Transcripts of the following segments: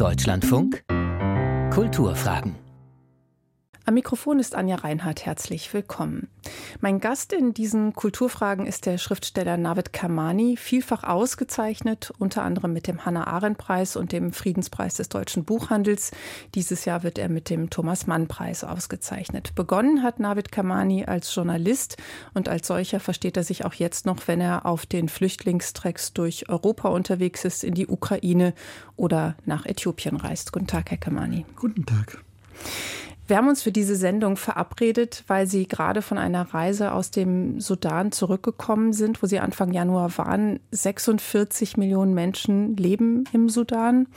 Deutschlandfunk? Kulturfragen am Mikrofon ist Anja Reinhardt. Herzlich willkommen. Mein Gast in diesen Kulturfragen ist der Schriftsteller Navid Kamani, vielfach ausgezeichnet, unter anderem mit dem Hannah-Arendt-Preis und dem Friedenspreis des deutschen Buchhandels. Dieses Jahr wird er mit dem Thomas-Mann-Preis ausgezeichnet. Begonnen hat Navid Kamani als Journalist und als solcher versteht er sich auch jetzt noch, wenn er auf den Flüchtlingstrecks durch Europa unterwegs ist, in die Ukraine oder nach Äthiopien reist. Guten Tag, Herr Kamani. Guten Tag. Wir haben uns für diese Sendung verabredet, weil Sie gerade von einer Reise aus dem Sudan zurückgekommen sind, wo Sie Anfang Januar waren. 46 Millionen Menschen leben im Sudan,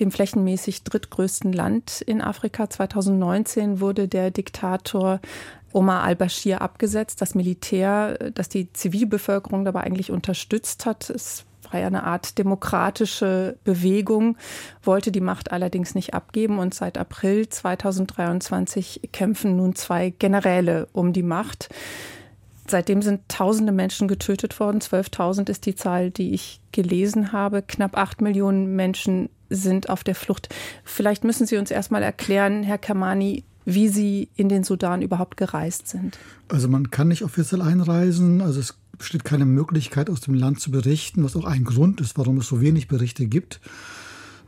dem flächenmäßig drittgrößten Land in Afrika. 2019 wurde der Diktator Omar al-Bashir abgesetzt. Das Militär, das die Zivilbevölkerung dabei eigentlich unterstützt hat, es war ja eine Art demokratische Bewegung, wollte die Macht allerdings nicht abgeben und seit April 2023 kämpfen nun zwei Generäle um die Macht. Seitdem sind tausende Menschen getötet worden. 12.000 ist die Zahl, die ich gelesen habe. Knapp acht Millionen Menschen sind auf der Flucht. Vielleicht müssen Sie uns erstmal erklären, Herr Kamani, wie Sie in den Sudan überhaupt gereist sind. Also man kann nicht offiziell einreisen. Also es besteht keine Möglichkeit, aus dem Land zu berichten, was auch ein Grund ist, warum es so wenig Berichte gibt.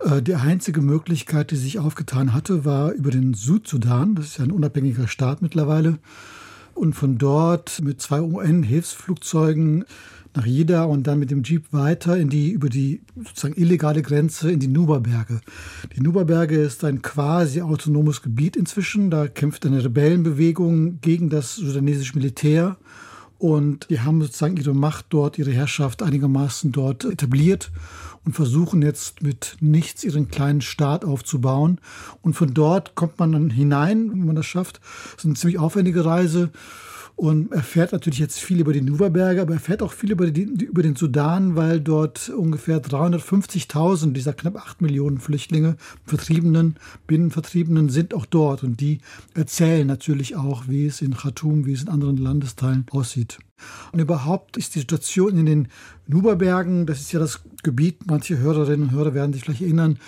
Äh, die einzige Möglichkeit, die sich aufgetan hatte, war über den Südsudan. Das ist ja ein unabhängiger Staat mittlerweile. Und von dort mit zwei UN-Hilfsflugzeugen nach Jida und dann mit dem Jeep weiter in die, über die sozusagen illegale Grenze in die Nuba-Berge. Die Nuba-Berge ist ein quasi autonomes Gebiet inzwischen. Da kämpft eine Rebellenbewegung gegen das sudanesische Militär und die haben sozusagen ihre Macht dort, ihre Herrschaft einigermaßen dort etabliert und versuchen jetzt mit nichts ihren kleinen Staat aufzubauen. Und von dort kommt man dann hinein, wenn man das schafft. Das ist eine ziemlich aufwendige Reise und erfährt natürlich jetzt viel über die Nuba-Berge, aber er fährt auch viel über, die, über den Sudan, weil dort ungefähr 350.000 dieser knapp 8 Millionen Flüchtlinge, Vertriebenen, Binnenvertriebenen sind auch dort. Und die erzählen natürlich auch, wie es in Khartoum, wie es in anderen Landesteilen aussieht. Und überhaupt ist die Situation in den Nuba-Bergen, das ist ja das Gebiet, manche Hörerinnen und Hörer werden sich vielleicht erinnern,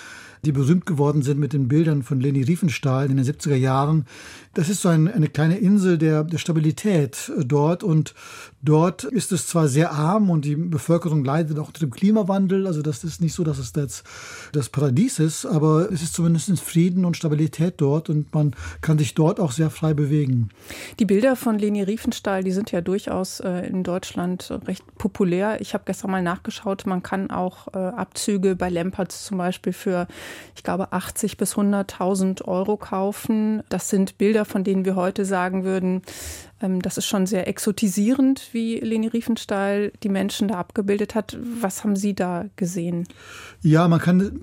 die berühmt geworden sind mit den Bildern von Leni Riefenstahl in den 70er Jahren. Das ist so ein, eine kleine Insel der, der Stabilität äh, dort und dort ist es zwar sehr arm und die Bevölkerung leidet auch unter dem Klimawandel, also das ist nicht so, dass es das, das Paradies ist, aber es ist zumindest Frieden und Stabilität dort und man kann sich dort auch sehr frei bewegen. Die Bilder von Leni Riefenstahl, die sind ja durchaus äh, in Deutschland recht populär. Ich habe gestern mal nachgeschaut, man kann auch äh, Abzüge bei Lempertz zum Beispiel für ich glaube, 80 bis 100.000 Euro kaufen. Das sind Bilder, von denen wir heute sagen würden, ähm, das ist schon sehr exotisierend, wie Leni Riefenstahl die Menschen da abgebildet hat. Was haben Sie da gesehen? Ja, man kann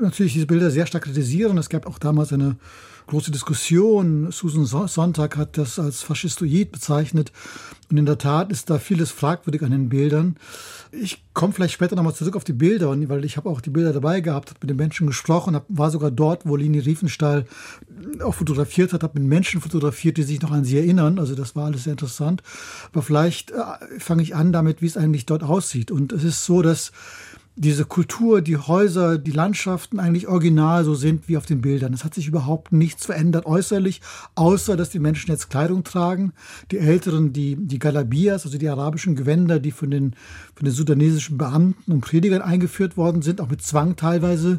natürlich diese Bilder sehr stark kritisieren. Es gab auch damals eine große Diskussion. Susan Sonntag hat das als faschistoid bezeichnet. Und in der Tat ist da vieles fragwürdig an den Bildern. Ich komme vielleicht später nochmal zurück auf die Bilder, weil ich habe auch die Bilder dabei gehabt, habe mit den Menschen gesprochen, hab, war sogar dort, wo Lini Riefenstahl auch fotografiert hat, habe mit Menschen fotografiert, die sich noch an sie erinnern. Also das war alles sehr interessant. Aber vielleicht äh, fange ich an damit, wie es eigentlich dort aussieht. Und es ist so, dass diese Kultur, die Häuser, die Landschaften eigentlich original so sind wie auf den Bildern. Es hat sich überhaupt nichts verändert äußerlich, außer dass die Menschen jetzt Kleidung tragen. Die Älteren, die, die Galabias, also die arabischen Gewänder, die von den, von den sudanesischen Beamten und Predigern eingeführt worden sind, auch mit Zwang teilweise.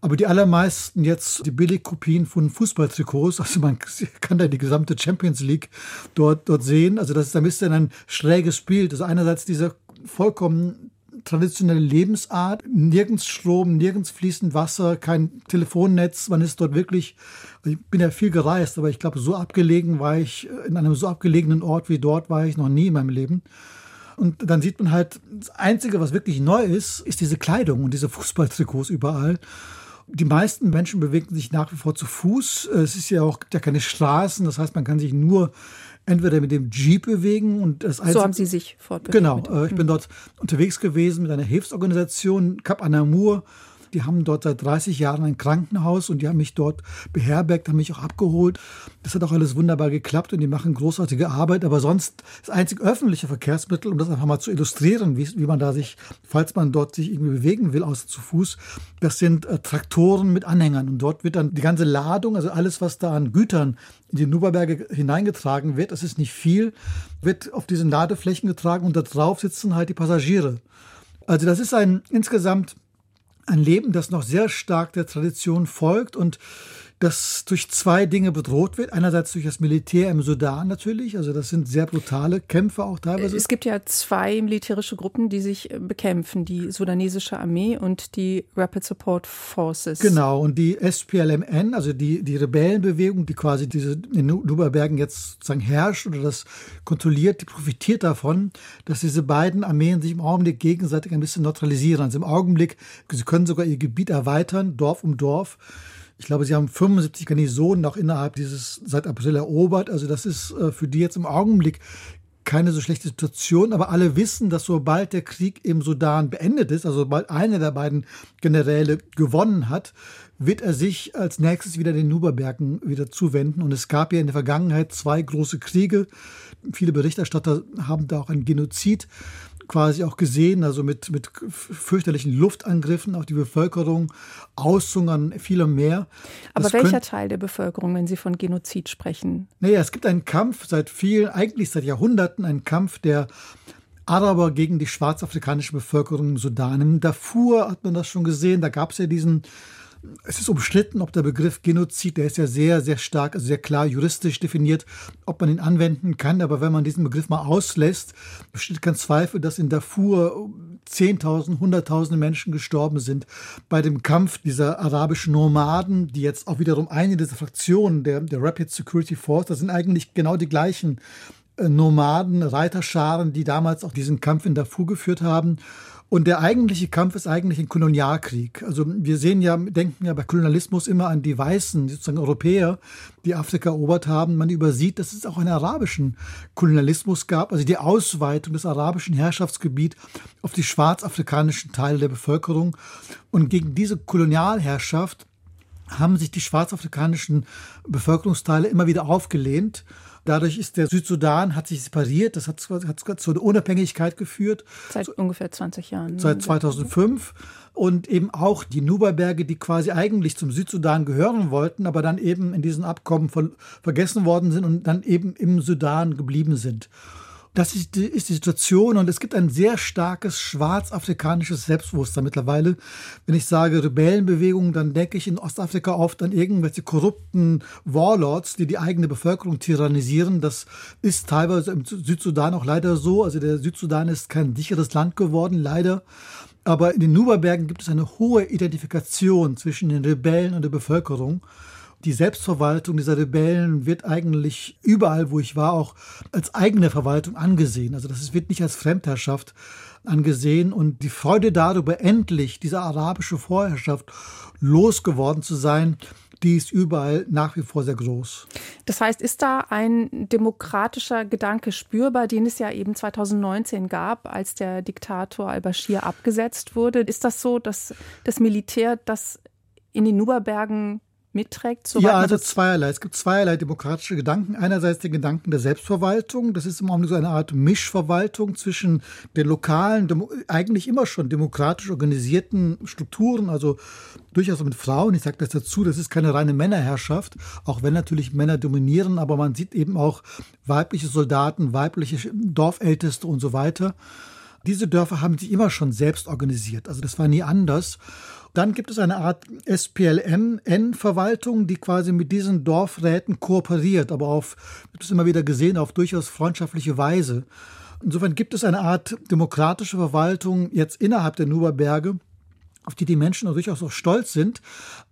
Aber die allermeisten jetzt die Billigkopien von Fußballtrikots, also man kann da die gesamte Champions League dort, dort sehen. Also das ist ein bisschen ein schräges Bild. Also einerseits dieser vollkommen traditionelle Lebensart. Nirgends Strom, nirgends fließend Wasser, kein Telefonnetz. Man ist dort wirklich, ich bin ja viel gereist, aber ich glaube, so abgelegen war ich, in einem so abgelegenen Ort wie dort war ich noch nie in meinem Leben. Und dann sieht man halt, das Einzige, was wirklich neu ist, ist diese Kleidung und diese Fußballtrikots überall. Die meisten Menschen bewegen sich nach wie vor zu Fuß. Es ist ja auch ja keine Straßen, das heißt, man kann sich nur entweder mit dem Jeep bewegen und das So haben Sie sich fortbewegt. Genau, äh, ich bin dort unterwegs gewesen mit einer Hilfsorganisation Cap Anamur Die haben dort seit 30 Jahren ein Krankenhaus und die haben mich dort beherbergt, haben mich auch abgeholt. Das hat auch alles wunderbar geklappt und die machen großartige Arbeit. Aber sonst das einzige öffentliche Verkehrsmittel, um das einfach mal zu illustrieren, wie, wie man da sich, falls man dort sich irgendwie bewegen will, außer zu Fuß, das sind äh, Traktoren mit Anhängern. Und dort wird dann die ganze Ladung, also alles, was da an Gütern in die Nuberberge hineingetragen wird, das ist nicht viel, wird auf diesen Ladeflächen getragen und da drauf sitzen halt die Passagiere. Also das ist ein insgesamt ein Leben, das noch sehr stark der Tradition folgt. Und das durch zwei Dinge bedroht wird. Einerseits durch das Militär im Sudan natürlich, also das sind sehr brutale Kämpfe auch teilweise. Es gibt ja zwei militärische Gruppen, die sich äh, bekämpfen, die sudanesische Armee und die Rapid Support Forces. Genau, und die SPLMN, also die, die Rebellenbewegung, die quasi diese in Nuberbergen jetzt sozusagen herrscht oder das kontrolliert, die profitiert davon, dass diese beiden Armeen sich im Augenblick gegenseitig ein bisschen neutralisieren. Also im Augenblick, sie können sogar ihr Gebiet erweitern, Dorf um Dorf. Ich glaube, sie haben 75 Garnisonen noch innerhalb dieses seit April erobert. Also das ist äh, für die jetzt im Augenblick keine so schlechte Situation, aber alle wissen, dass sobald der Krieg im Sudan beendet ist, also sobald einer der beiden Generäle gewonnen hat, wird er sich als nächstes wieder den Nuberbergen wieder zuwenden. Und es gab ja in der Vergangenheit zwei große Kriege. Viele Berichterstatter haben da auch einen Genozid quasi auch gesehen, also mit, mit fürchterlichen Luftangriffen auf die Bevölkerung, Aushungern vieler mehr. Aber das welcher Teil der Bevölkerung, wenn Sie von Genozid sprechen? Naja, es gibt einen Kampf seit vielen, eigentlich seit Jahrhunderten, einen Kampf der Araber gegen die schwarzafrikanische Bevölkerung im Sudan. In Darfur hat man das schon gesehen, da gab es ja diesen es ist umstritten, ob der Begriff Genozid, der ist ja sehr, sehr stark, also sehr klar juristisch definiert, ob man ihn anwenden kann. Aber wenn man diesen Begriff mal auslässt, besteht kein Zweifel, dass in Darfur Zehntausend, Hunderttausende Menschen gestorben sind bei dem Kampf dieser arabischen Nomaden, die jetzt auch wiederum eine dieser Fraktionen der, der Rapid Security Force, das sind eigentlich genau die gleichen äh, Nomaden, Reiterscharen, die damals auch diesen Kampf in Darfur geführt haben. Und der eigentliche Kampf ist eigentlich ein Kolonialkrieg. Also wir sehen ja, denken ja bei Kolonialismus immer an die Weißen, sozusagen Europäer, die Afrika erobert haben. Man übersieht, dass es auch einen arabischen Kolonialismus gab, also die Ausweitung des arabischen Herrschaftsgebiets auf die schwarzafrikanischen Teile der Bevölkerung. Und gegen diese Kolonialherrschaft haben sich die schwarzafrikanischen Bevölkerungsteile immer wieder aufgelehnt. Dadurch ist der Südsudan, hat sich separiert, das hat, hat zur Unabhängigkeit geführt. Seit ungefähr 20 Jahren. Seit 2005. Und eben auch die Nuberberge, die quasi eigentlich zum Südsudan gehören wollten, aber dann eben in diesen Abkommen ver vergessen worden sind und dann eben im Sudan geblieben sind. Das ist die, Situation und es gibt ein sehr starkes schwarzafrikanisches Selbstbewusstsein mittlerweile. Wenn ich sage Rebellenbewegung, dann denke ich in Ostafrika oft an irgendwelche korrupten Warlords, die die eigene Bevölkerung tyrannisieren. Das ist teilweise im Südsudan auch leider so. Also der Südsudan ist kein sicheres Land geworden, leider. Aber in den Nuberbergen gibt es eine hohe Identifikation zwischen den Rebellen und der Bevölkerung. Die Selbstverwaltung dieser Rebellen wird eigentlich überall, wo ich war, auch als eigene Verwaltung angesehen. Also das wird nicht als Fremdherrschaft angesehen und die Freude darüber, endlich diese arabische Vorherrschaft losgeworden zu sein, die ist überall nach wie vor sehr groß. Das heißt, ist da ein demokratischer Gedanke spürbar, den es ja eben 2019 gab, als der Diktator al-Bashir abgesetzt wurde? Ist das so, dass das Militär das in den Nuberbergen mitträgt? Ja, also zweierlei. Es gibt zweierlei demokratische Gedanken. Einerseits den Gedanken der Selbstverwaltung. Das ist im Augenblick so eine Art Mischverwaltung zwischen den lokalen, eigentlich immer schon demokratisch organisierten Strukturen, also durchaus mit Frauen. Ich sage das dazu, das ist keine reine Männerherrschaft, auch wenn natürlich Männer dominieren, aber man sieht eben auch weibliche Soldaten, weibliche Dorfälteste und so weiter. Diese Dörfer haben sich immer schon selbst organisiert. Also das war nie anders. Dann gibt es eine Art SPLM-N-Verwaltung, die quasi mit diesen Dorfräten kooperiert, aber auf, wird es immer wieder gesehen, auf durchaus freundschaftliche Weise. Insofern gibt es eine Art demokratische Verwaltung jetzt innerhalb der Nuberberge, auf die die Menschen durchaus auch stolz sind.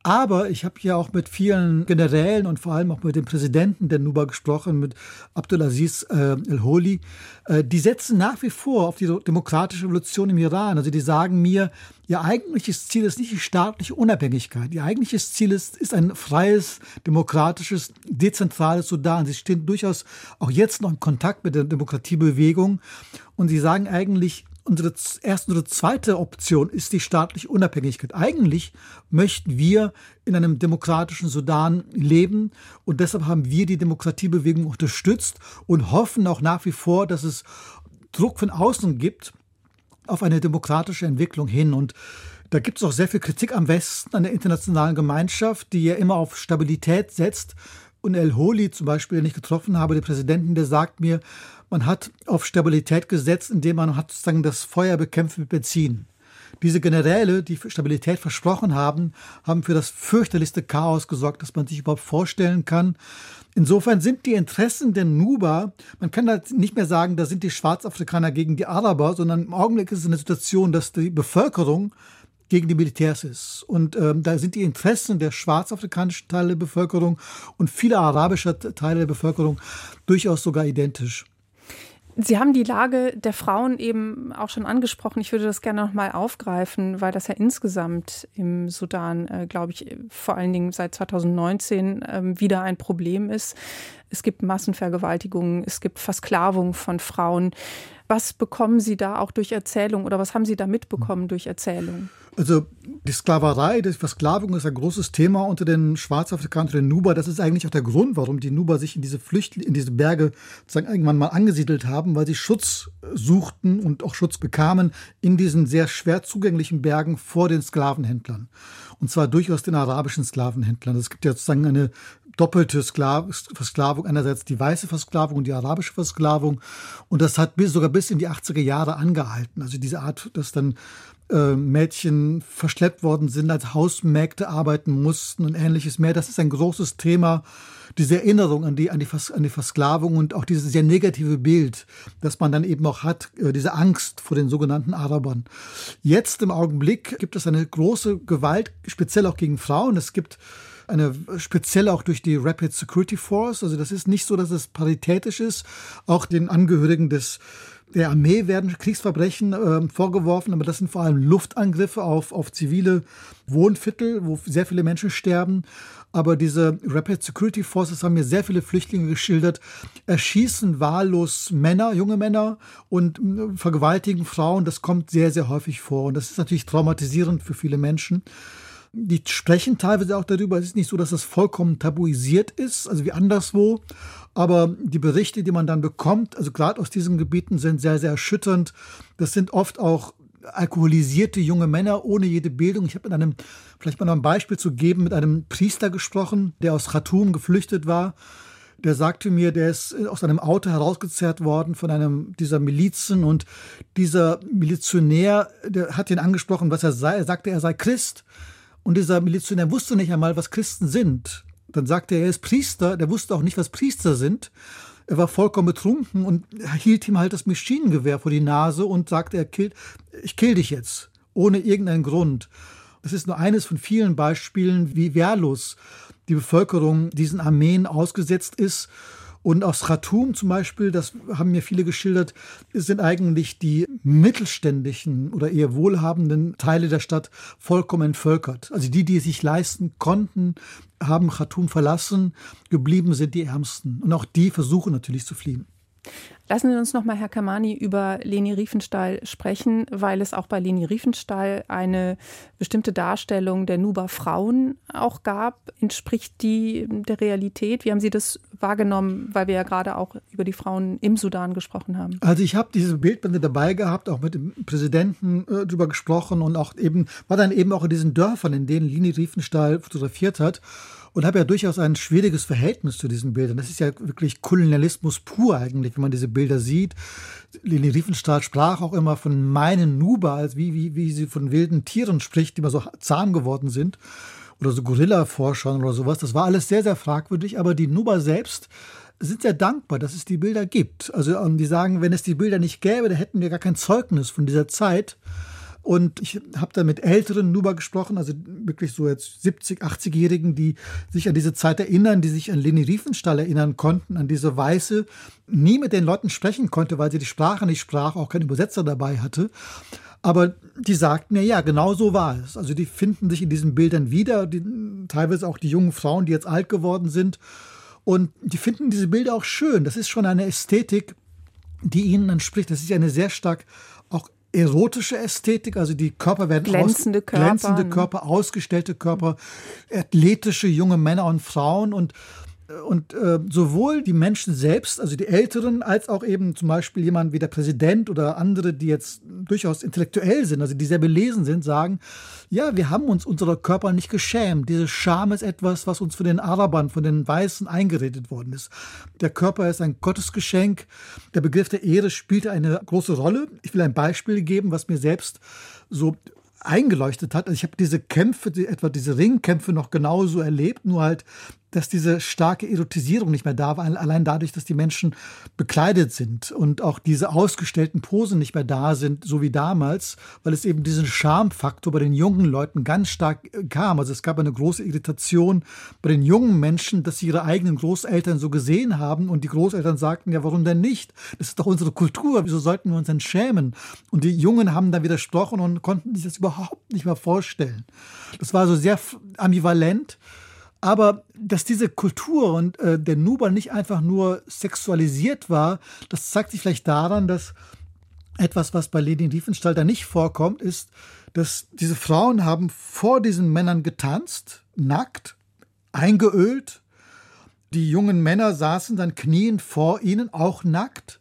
Aber ich habe ja auch mit vielen Generälen und vor allem auch mit dem Präsidenten der Nuba gesprochen, mit Abdulaziz äh, El-Holi. Äh, die setzen nach wie vor auf die demokratische Revolution im Iran. Also die sagen mir, ihr eigentliches Ziel ist nicht die staatliche Unabhängigkeit. Ihr eigentliches Ziel ist, ist ein freies, demokratisches, dezentrales Sudan. Sie stehen durchaus auch jetzt noch in Kontakt mit der Demokratiebewegung. Und sie sagen eigentlich, unsere erste oder zweite Option ist die staatliche Unabhängigkeit. Eigentlich möchten wir in einem demokratischen Sudan leben und deshalb haben wir die Demokratiebewegung unterstützt und hoffen auch nach wie vor, dass es Druck von außen gibt auf eine demokratische Entwicklung hin. Und da gibt es auch sehr viel Kritik am Westen, an der internationalen Gemeinschaft, die ja immer auf Stabilität setzt. Und El Holi zum Beispiel, den ich getroffen habe, der Präsidenten, der sagt mir, man hat auf Stabilität gesetzt, indem man hat sozusagen das Feuer bekämpft mit Benzin. Diese Generäle, die Stabilität versprochen haben, haben für das fürchterlichste Chaos gesorgt, das man sich überhaupt vorstellen kann. Insofern sind die Interessen der Nuba, man kann da nicht mehr sagen, da sind die Schwarzafrikaner gegen die Araber, sondern im Augenblick ist es eine Situation, dass die Bevölkerung gegen die Militärs ist. Und ähm, da sind die Interessen der schwarzafrikanischen Teile der Bevölkerung und vieler arabischer Teile der Bevölkerung durchaus sogar identisch. Sie haben die Lage der Frauen eben auch schon angesprochen. Ich würde das gerne noch mal aufgreifen, weil das ja insgesamt im Sudan, äh, glaube ich, vor allen Dingen seit 2019 äh, wieder ein Problem ist. Es gibt Massenvergewaltigungen, es gibt Versklavung von Frauen. Was bekommen Sie da auch durch Erzählung oder was haben Sie da mitbekommen durch Erzählung? Also die Sklaverei, die Versklavung ist ein großes Thema unter den Schwarzafrikanern, den Nuba. Das ist eigentlich auch der Grund, warum die Nuba sich in diese Flücht, in diese Berge sozusagen irgendwann mal angesiedelt haben, weil sie Schutz suchten und auch Schutz bekamen in diesen sehr schwer zugänglichen Bergen vor den Sklavenhändlern. Und zwar durchaus den arabischen Sklavenhändlern. Es gibt ja sozusagen eine doppelte Versklavung, einerseits die weiße Versklavung und die arabische Versklavung. Und das hat bis, sogar bis in die 80er Jahre angehalten. Also diese Art, dass dann äh, Mädchen verschleppt worden sind, als Hausmägde arbeiten mussten und ähnliches mehr. Das ist ein großes Thema, diese Erinnerung an die, an die, Vers, an die Versklavung und auch dieses sehr negative Bild, das man dann eben auch hat, äh, diese Angst vor den sogenannten Arabern. Jetzt im Augenblick gibt es eine große Gewalt, speziell auch gegen Frauen. Es gibt eine speziell auch durch die Rapid Security Force. Also das ist nicht so, dass es paritätisch ist. Auch den Angehörigen des der Armee werden Kriegsverbrechen äh, vorgeworfen, aber das sind vor allem Luftangriffe auf, auf zivile Wohnviertel, wo sehr viele Menschen sterben. Aber diese Rapid Security Forces haben mir sehr viele Flüchtlinge geschildert, erschießen wahllos Männer, junge Männer und äh, vergewaltigen Frauen. Das kommt sehr, sehr häufig vor. Und das ist natürlich traumatisierend für viele Menschen. Die sprechen teilweise auch darüber. Es ist nicht so, dass das vollkommen tabuisiert ist, also wie anderswo. Aber die Berichte, die man dann bekommt, also gerade aus diesen Gebieten, sind sehr, sehr erschütternd. Das sind oft auch alkoholisierte junge Männer ohne jede Bildung. Ich habe mit einem, vielleicht mal noch ein Beispiel zu geben, mit einem Priester gesprochen, der aus Khartoum geflüchtet war. Der sagte mir, der ist aus einem Auto herausgezerrt worden von einem dieser Milizen und dieser Milizionär, der hat ihn angesprochen, was er sei. Er sagte, er sei Christ. Und dieser Milizionär wusste nicht einmal, was Christen sind. Dann sagte er, er ist Priester, der wusste auch nicht, was Priester sind. Er war vollkommen betrunken und hielt ihm halt das Maschinengewehr vor die Nase und sagte, er killt, ich kill dich jetzt, ohne irgendeinen Grund. Das ist nur eines von vielen Beispielen, wie wehrlos die Bevölkerung diesen Armeen ausgesetzt ist und aus Khartoum zum Beispiel, das haben mir viele geschildert, sind eigentlich die mittelständischen oder eher wohlhabenden Teile der Stadt vollkommen entvölkert. Also die, die es sich leisten konnten, haben Khartoum verlassen, geblieben sind die Ärmsten. Und auch die versuchen natürlich zu fliehen. Lassen Sie uns noch mal, Herr Kamani, über Leni Riefenstahl sprechen, weil es auch bei Leni Riefenstahl eine bestimmte Darstellung der Nuba Frauen auch gab. Entspricht die der Realität? Wie haben Sie das wahrgenommen, weil wir ja gerade auch über die Frauen im Sudan gesprochen haben? Also ich habe diese Bildbände dabei gehabt, auch mit dem Präsidenten äh, drüber gesprochen und auch eben war dann eben auch in diesen Dörfern, in denen Leni Riefenstahl fotografiert hat und habe ja durchaus ein schwieriges Verhältnis zu diesen Bildern. Das ist ja wirklich Kolonialismus pur eigentlich, wenn man diese Bilder sieht. Leni Riefenstahl sprach auch immer von meinen Nuba, als wie, wie, wie sie von wilden Tieren spricht, die mal so zahm geworden sind. Oder so Gorilla-Forschern oder sowas. Das war alles sehr, sehr fragwürdig. Aber die Nuba selbst sind sehr dankbar, dass es die Bilder gibt. Also die sagen, wenn es die Bilder nicht gäbe, dann hätten wir gar kein Zeugnis von dieser Zeit. Und ich habe da mit älteren Nuba gesprochen, also wirklich so jetzt 70, 80-Jährigen, die sich an diese Zeit erinnern, die sich an Leni Riefenstahl erinnern konnten, an diese Weiße, nie mit den Leuten sprechen konnte, weil sie die Sprache nicht sprach, auch keinen Übersetzer dabei hatte. Aber die sagten mir, ja, genau so war es. Also die finden sich in diesen Bildern wieder, die, teilweise auch die jungen Frauen, die jetzt alt geworden sind. Und die finden diese Bilder auch schön. Das ist schon eine Ästhetik, die ihnen entspricht. Das ist eine sehr stark erotische Ästhetik, also die Körper werden glänzende aus, Körper, glänzende ne? Körper, ausgestellte Körper, athletische junge Männer und Frauen und und äh, sowohl die Menschen selbst, also die Älteren, als auch eben zum Beispiel jemand wie der Präsident oder andere, die jetzt durchaus intellektuell sind, also die sehr belesen sind, sagen, ja, wir haben uns unserer Körper nicht geschämt. Diese Scham ist etwas, was uns von den Arabern, von den Weißen eingeredet worden ist. Der Körper ist ein Gottesgeschenk. Der Begriff der Ehre spielt eine große Rolle. Ich will ein Beispiel geben, was mir selbst so eingeleuchtet hat. Also ich habe diese Kämpfe, die, etwa diese Ringkämpfe noch genauso erlebt, nur halt dass diese starke Erotisierung nicht mehr da war, allein dadurch, dass die Menschen bekleidet sind und auch diese ausgestellten Posen nicht mehr da sind, so wie damals, weil es eben diesen Schamfaktor bei den jungen Leuten ganz stark äh, kam. Also es gab eine große Irritation bei den jungen Menschen, dass sie ihre eigenen Großeltern so gesehen haben und die Großeltern sagten, ja, warum denn nicht? Das ist doch unsere Kultur, wieso sollten wir uns denn schämen? Und die Jungen haben dann widersprochen und konnten sich das überhaupt nicht mehr vorstellen. Das war so sehr ambivalent. Aber dass diese Kultur und äh, der Nuba nicht einfach nur sexualisiert war, das zeigt sich vielleicht daran, dass etwas, was bei Leni Riefenstahl nicht vorkommt, ist, dass diese Frauen haben vor diesen Männern getanzt, nackt, eingeölt. Die jungen Männer saßen dann knien vor ihnen, auch nackt.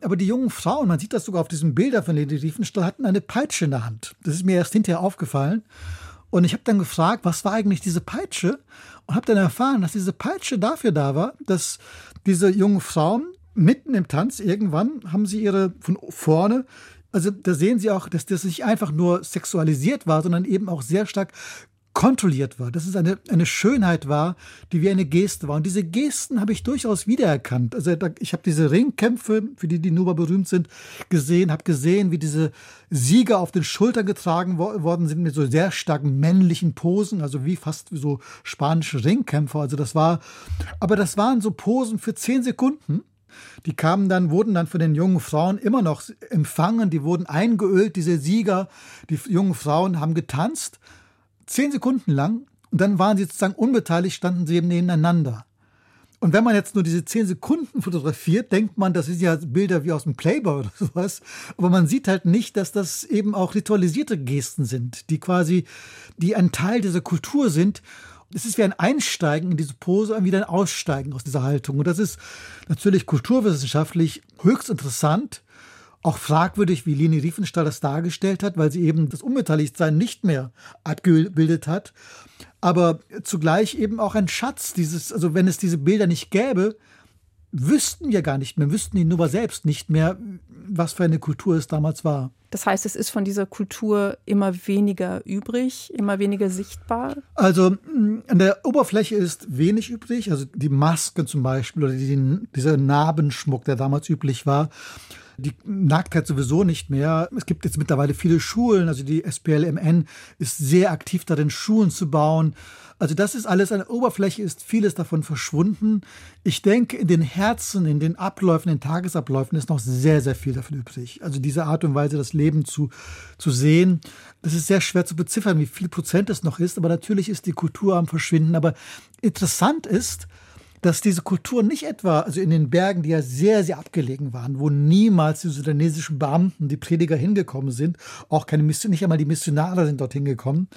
Aber die jungen Frauen, man sieht das sogar auf diesen Bildern von Leni Riefenstahl, hatten eine Peitsche in der Hand. Das ist mir erst hinterher aufgefallen. Und ich habe dann gefragt, was war eigentlich diese Peitsche? Und habe dann erfahren, dass diese Peitsche dafür da war, dass diese jungen Frauen mitten im Tanz irgendwann haben sie ihre von vorne also da sehen Sie auch, dass das nicht einfach nur sexualisiert war, sondern eben auch sehr stark kontrolliert war, dass es eine, eine Schönheit war, die wie eine Geste war. Und diese Gesten habe ich durchaus wiedererkannt. Also ich habe diese Ringkämpfe, für die die Nuba berühmt sind, gesehen, habe gesehen, wie diese Sieger auf den Schultern getragen worden sind mit so sehr starken männlichen Posen, also wie fast wie so spanische Ringkämpfer. Also das war, aber das waren so Posen für zehn Sekunden. Die kamen dann, wurden dann von den jungen Frauen immer noch empfangen, die wurden eingeölt, diese Sieger. Die jungen Frauen haben getanzt, zehn Sekunden lang und dann waren sie sozusagen unbeteiligt, standen sie eben nebeneinander. Und wenn man jetzt nur diese zehn Sekunden fotografiert, denkt man, das sind ja Bilder wie aus dem Playboy oder sowas. Aber man sieht halt nicht, dass das eben auch ritualisierte Gesten sind, die quasi, die ein Teil dieser Kultur sind. Es ist wie ein Einsteigen in diese Pose und wieder ein Aussteigen aus dieser Haltung. Und das ist natürlich kulturwissenschaftlich höchst interessant auch fragwürdig, wie Leni Riefenstahl das dargestellt hat, weil sie eben das Unbeteiligtsein nicht mehr abgebildet hat. Aber zugleich eben auch ein Schatz, dieses, also wenn es diese Bilder nicht gäbe, wüssten wir gar nicht mehr, wüssten die Nummer selbst nicht mehr, was für eine Kultur es damals war. Das heißt, es ist von dieser Kultur immer weniger übrig, immer weniger sichtbar? Also an der Oberfläche ist wenig übrig, also die Masken zum Beispiel oder die, dieser Narbenschmuck, der damals üblich war die Nacktheit sowieso nicht mehr. Es gibt jetzt mittlerweile viele Schulen, also die SPLMN ist sehr aktiv darin, Schulen zu bauen. Also das ist alles an der Oberfläche, ist vieles davon verschwunden. Ich denke, in den Herzen, in den Abläufen, in den Tagesabläufen ist noch sehr, sehr viel davon übrig. Also diese Art und Weise, das Leben zu, zu sehen, das ist sehr schwer zu beziffern, wie viel Prozent es noch ist. Aber natürlich ist die Kultur am Verschwinden. Aber interessant ist, dass diese Kultur nicht etwa, also in den Bergen, die ja sehr, sehr abgelegen waren, wo niemals die sudanesischen Beamten, die Prediger hingekommen sind, auch keine Mission, nicht einmal die Missionare sind dorthin gekommen,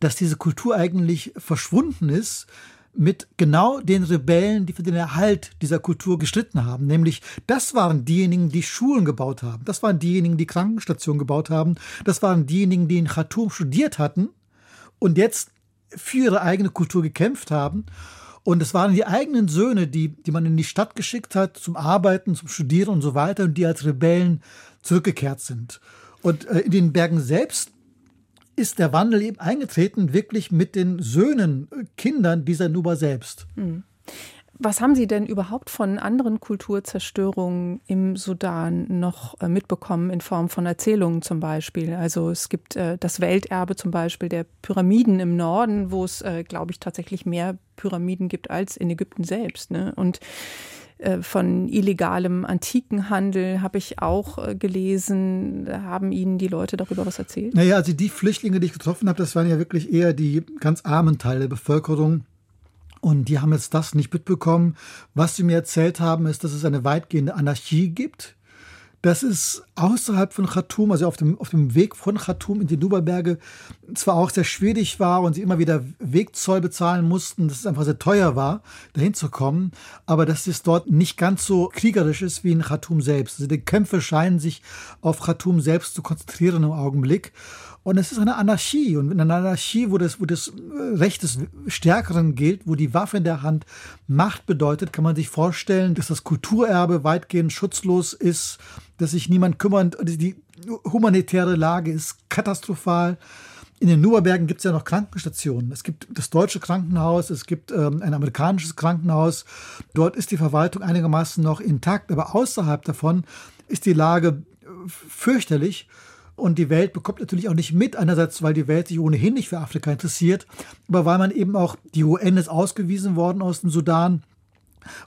dass diese Kultur eigentlich verschwunden ist mit genau den Rebellen, die für den Erhalt dieser Kultur gestritten haben. Nämlich, das waren diejenigen, die Schulen gebaut haben. Das waren diejenigen, die Krankenstationen gebaut haben. Das waren diejenigen, die in Khartoum studiert hatten und jetzt für ihre eigene Kultur gekämpft haben und es waren die eigenen Söhne, die, die man in die Stadt geschickt hat, zum Arbeiten, zum Studieren und so weiter, und die als Rebellen zurückgekehrt sind. Und äh, in den Bergen selbst ist der Wandel eben eingetreten, wirklich mit den Söhnen, äh, Kindern dieser Nuba selbst. Hm. Was haben Sie denn überhaupt von anderen Kulturzerstörungen im Sudan noch äh, mitbekommen in Form von Erzählungen zum Beispiel? Also es gibt äh, das Welterbe zum Beispiel der Pyramiden im Norden, wo es, äh, glaube ich, tatsächlich mehr Pyramiden gibt als in Ägypten selbst. Ne? Und von illegalem Antikenhandel habe ich auch gelesen. Haben Ihnen die Leute darüber was erzählt? Naja, also die Flüchtlinge, die ich getroffen habe, das waren ja wirklich eher die ganz armen Teile der Bevölkerung und die haben jetzt das nicht mitbekommen. Was sie mir erzählt haben, ist, dass es eine weitgehende Anarchie gibt, dass es außerhalb von Khartoum, also auf dem, auf dem Weg von Khartoum in die Nuba-Berge, zwar auch sehr schwierig war und sie immer wieder Wegzoll bezahlen mussten, dass es einfach sehr teuer war, dahin zu kommen, aber dass es dort nicht ganz so kriegerisch ist wie in Khartoum selbst. Also die Kämpfe scheinen sich auf Khartoum selbst zu konzentrieren im Augenblick. Und es ist eine Anarchie. Und in einer Anarchie, wo das, wo das Recht des Stärkeren gilt, wo die Waffe in der Hand Macht bedeutet, kann man sich vorstellen, dass das Kulturerbe weitgehend schutzlos ist, dass sich niemand kümmert. Die humanitäre Lage ist katastrophal. In den Nuberbergen gibt es ja noch Krankenstationen. Es gibt das deutsche Krankenhaus, es gibt ähm, ein amerikanisches Krankenhaus. Dort ist die Verwaltung einigermaßen noch intakt, aber außerhalb davon ist die Lage fürchterlich. Und die Welt bekommt natürlich auch nicht mit, einerseits, weil die Welt sich ohnehin nicht für Afrika interessiert, aber weil man eben auch, die UN ist ausgewiesen worden aus dem Sudan,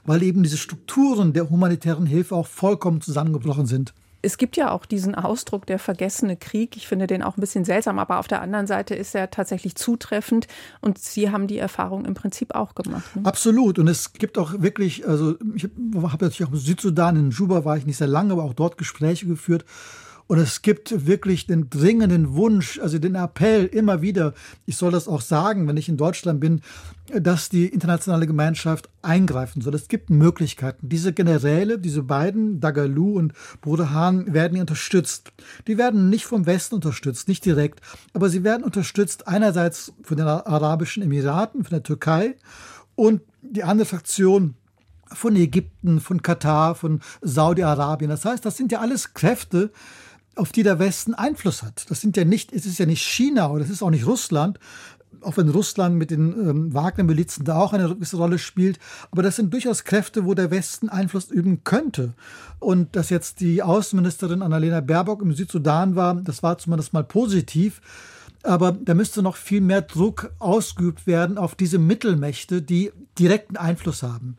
weil eben diese Strukturen der humanitären Hilfe auch vollkommen zusammengebrochen sind. Es gibt ja auch diesen Ausdruck der vergessene Krieg. Ich finde den auch ein bisschen seltsam, aber auf der anderen Seite ist er tatsächlich zutreffend und Sie haben die Erfahrung im Prinzip auch gemacht. Ne? Absolut. Und es gibt auch wirklich, also ich habe natürlich auch im Südsudan, in Juba war ich nicht sehr lange, aber auch dort Gespräche geführt. Und es gibt wirklich den dringenden Wunsch, also den Appell immer wieder, ich soll das auch sagen, wenn ich in Deutschland bin, dass die internationale Gemeinschaft eingreifen soll. Es gibt Möglichkeiten. Diese Generäle, diese beiden, Dagalu und Bruder Hahn, werden unterstützt. Die werden nicht vom Westen unterstützt, nicht direkt, aber sie werden unterstützt einerseits von den Arabischen Emiraten, von der Türkei und die andere Fraktion von Ägypten, von Katar, von Saudi-Arabien. Das heißt, das sind ja alles Kräfte, auf die der Westen Einfluss hat. Das sind ja nicht, es ist ja nicht China oder es ist auch nicht Russland, auch wenn Russland mit den ähm, Wagner-Milizen da auch eine gewisse Rolle spielt. Aber das sind durchaus Kräfte, wo der Westen Einfluss üben könnte. Und dass jetzt die Außenministerin Annalena Baerbock im Südsudan war, das war zumindest mal positiv. Aber da müsste noch viel mehr Druck ausgeübt werden auf diese Mittelmächte, die direkten Einfluss haben.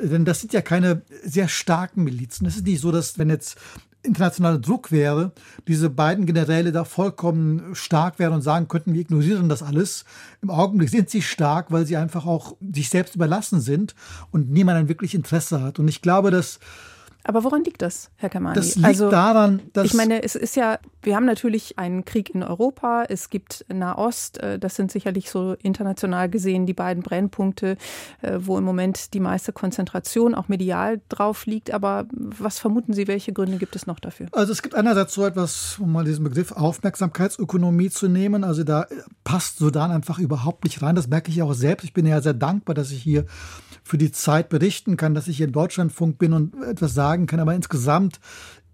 Denn das sind ja keine sehr starken Milizen. Es ist nicht so, dass wenn jetzt internationaler Druck wäre, diese beiden Generäle da vollkommen stark wären und sagen könnten, wir ignorieren das alles. Im Augenblick sind sie stark, weil sie einfach auch sich selbst überlassen sind und niemand ein wirklich Interesse hat. Und ich glaube, dass aber woran liegt das, Herr Kamani? Das liegt also, daran, dass. Ich meine, es ist ja, wir haben natürlich einen Krieg in Europa, es gibt Nahost, äh, das sind sicherlich so international gesehen die beiden Brennpunkte, äh, wo im Moment die meiste Konzentration auch medial drauf liegt. Aber was vermuten Sie, welche Gründe gibt es noch dafür? Also es gibt einerseits so etwas, um mal diesen Begriff Aufmerksamkeitsökonomie zu nehmen. Also da passt Sudan einfach überhaupt nicht rein. Das merke ich auch selbst. Ich bin ja sehr dankbar, dass ich hier für die Zeit berichten kann, dass ich hier im Deutschlandfunk bin und etwas sagen kann. Aber insgesamt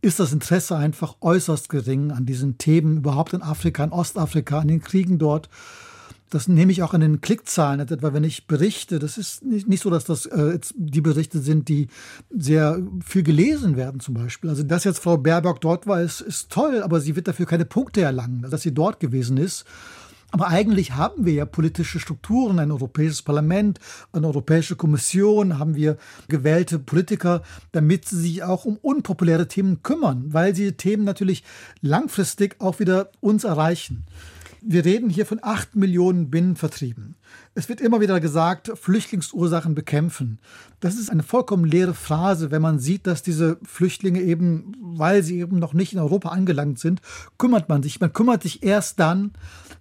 ist das Interesse einfach äußerst gering an diesen Themen, überhaupt in Afrika, in Ostafrika, an den Kriegen dort. Das nehme ich auch an den Klickzahlen, etwa wenn ich berichte. Das ist nicht, nicht so, dass das äh, die Berichte sind, die sehr viel gelesen werden zum Beispiel. Also dass jetzt Frau Baerbock dort war, ist, ist toll, aber sie wird dafür keine Punkte erlangen, dass sie dort gewesen ist. Aber eigentlich haben wir ja politische Strukturen, ein europäisches Parlament, eine europäische Kommission, haben wir gewählte Politiker, damit sie sich auch um unpopuläre Themen kümmern, weil diese Themen natürlich langfristig auch wieder uns erreichen. Wir reden hier von acht Millionen Binnenvertrieben. Es wird immer wieder gesagt, Flüchtlingsursachen bekämpfen. Das ist eine vollkommen leere Phrase, wenn man sieht, dass diese Flüchtlinge eben, weil sie eben noch nicht in Europa angelangt sind, kümmert man sich. Man kümmert sich erst dann,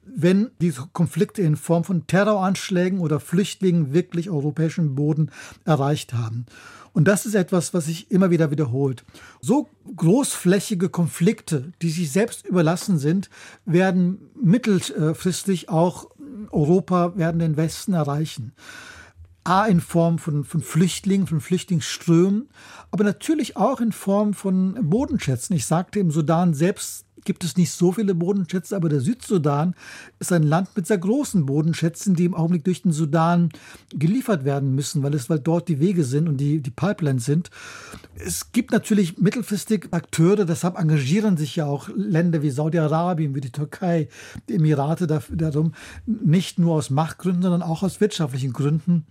wenn diese Konflikte in Form von Terroranschlägen oder Flüchtlingen wirklich europäischen Boden erreicht haben. Und das ist etwas, was sich immer wieder wiederholt. So großflächige Konflikte, die sich selbst überlassen sind, werden mittelfristig auch Europa, werden den Westen erreichen. A in Form von, von Flüchtlingen, von Flüchtlingsströmen, aber natürlich auch in Form von Bodenschätzen. Ich sagte, im Sudan selbst gibt es nicht so viele Bodenschätze, aber der Südsudan ist ein Land mit sehr großen Bodenschätzen, die im Augenblick durch den Sudan geliefert werden müssen, weil es weil dort die Wege sind und die, die Pipelines sind. Es gibt natürlich mittelfristig Akteure, deshalb engagieren sich ja auch Länder wie Saudi-Arabien, wie die Türkei, die Emirate darum, nicht nur aus Machtgründen, sondern auch aus wirtschaftlichen Gründen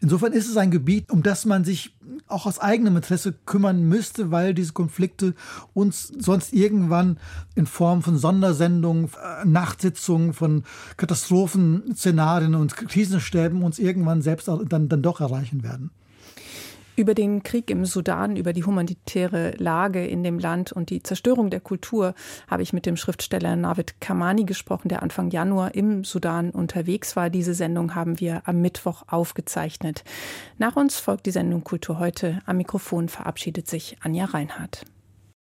Insofern ist es ein Gebiet, um das man sich auch aus eigenem Interesse kümmern müsste, weil diese Konflikte uns sonst irgendwann in Form von Sondersendungen, äh, Nachtsitzungen, von Katastrophenszenarien und Krisenstäben uns irgendwann selbst dann, dann doch erreichen werden. Über den Krieg im Sudan, über die humanitäre Lage in dem Land und die Zerstörung der Kultur habe ich mit dem Schriftsteller Navid Kamani gesprochen, der Anfang Januar im Sudan unterwegs war. Diese Sendung haben wir am Mittwoch aufgezeichnet. Nach uns folgt die Sendung Kultur heute. Am Mikrofon verabschiedet sich Anja Reinhardt.